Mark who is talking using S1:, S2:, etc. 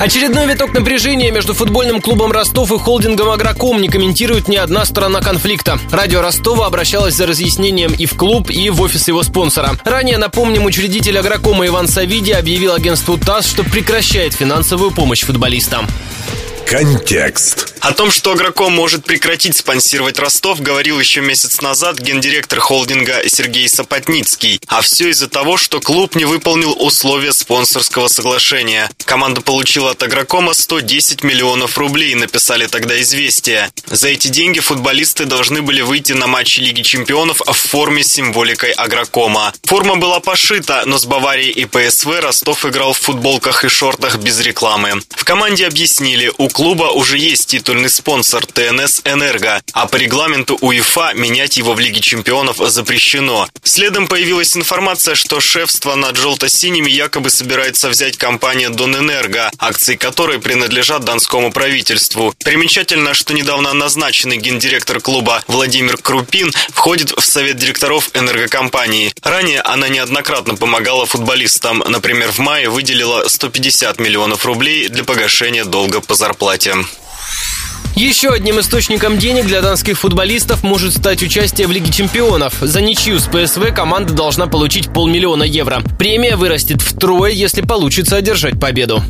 S1: Очередной виток напряжения между футбольным клубом Ростов и холдингом «Агроком» не комментирует ни одна сторона конфликта. Радио Ростова обращалось за разъяснением и в клуб, и в офис его спонсора. Ранее, напомним, учредитель «Агрокома» Иван Савиди объявил агентству ТАСС, что прекращает финансовую помощь футболистам.
S2: Контекст.
S3: О том, что Агроком может прекратить спонсировать Ростов, говорил еще месяц назад гендиректор холдинга Сергей Сапотницкий. А все из-за того, что клуб не выполнил условия спонсорского соглашения. Команда получила от Агрокома 110 миллионов рублей, написали тогда «Известия». За эти деньги футболисты должны были выйти на матчи Лиги чемпионов в форме с символикой Агрокома. Форма была пошита, но с Баварией и ПСВ Ростов играл в футболках и шортах без рекламы. В команде объяснили, у клуба уже есть титульный спонсор ТНС «Энерго», а по регламенту УЕФА менять его в Лиге чемпионов запрещено. Следом появилась информация, что шефство над желто-синими якобы собирается взять компания «Донэнерго», акции которой принадлежат донскому правительству. Примечательно, что недавно назначенный гендиректор клуба Владимир Крупин входит в совет директоров энергокомпании. Ранее она неоднократно помогала футболистам. Например, в мае выделила 150 миллионов рублей для погашения долга по зарплате.
S1: Еще одним источником денег для донских футболистов может стать участие в Лиге чемпионов. За ничью с ПСВ команда должна получить полмиллиона евро. Премия вырастет втрое, если получится одержать победу.